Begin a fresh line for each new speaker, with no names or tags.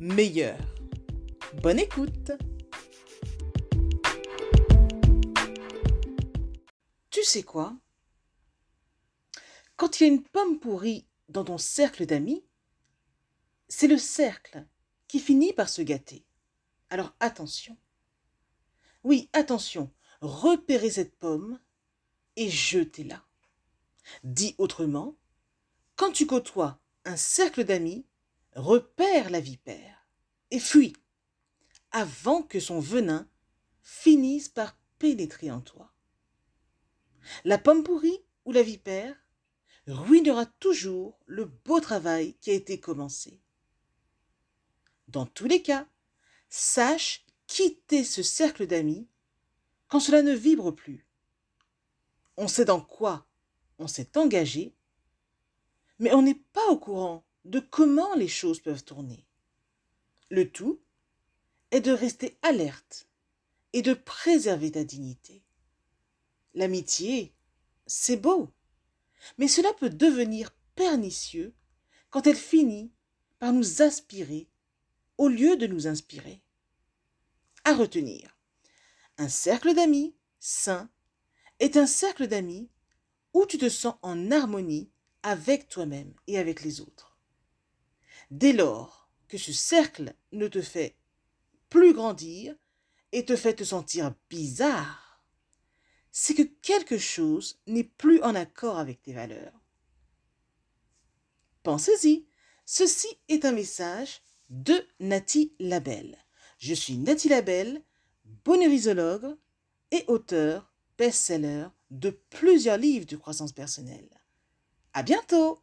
meilleur. Bonne écoute Tu sais quoi? Quand il y a une pomme pourrie dans ton cercle d'amis, c'est le cercle qui finit par se gâter. Alors attention. Oui, attention, repérez cette pomme et jetez-la. Dit autrement, quand tu côtoies un cercle d'amis, repère la vipère et fuis avant que son venin finisse par pénétrer en toi. La pomme pourrie ou la vipère ruinera toujours le beau travail qui a été commencé. Dans tous les cas, sache quitter ce cercle d'amis quand cela ne vibre plus. On sait dans quoi on s'est engagé, mais on n'est pas au courant de comment les choses peuvent tourner. Le tout est de rester alerte et de préserver ta dignité. L'amitié, c'est beau, mais cela peut devenir pernicieux quand elle finit par nous aspirer au lieu de nous inspirer. À retenir, un cercle d'amis sain est un cercle d'amis où tu te sens en harmonie avec toi-même et avec les autres. Dès lors que ce cercle ne te fait plus grandir et te fait te sentir bizarre, c'est que quelque chose n'est plus en accord avec tes valeurs. Pensez-y, ceci est un message de Nati Labelle. Je suis Nati Labelle, bonheurisologue et auteur best-seller de plusieurs livres de croissance personnelle. À bientôt!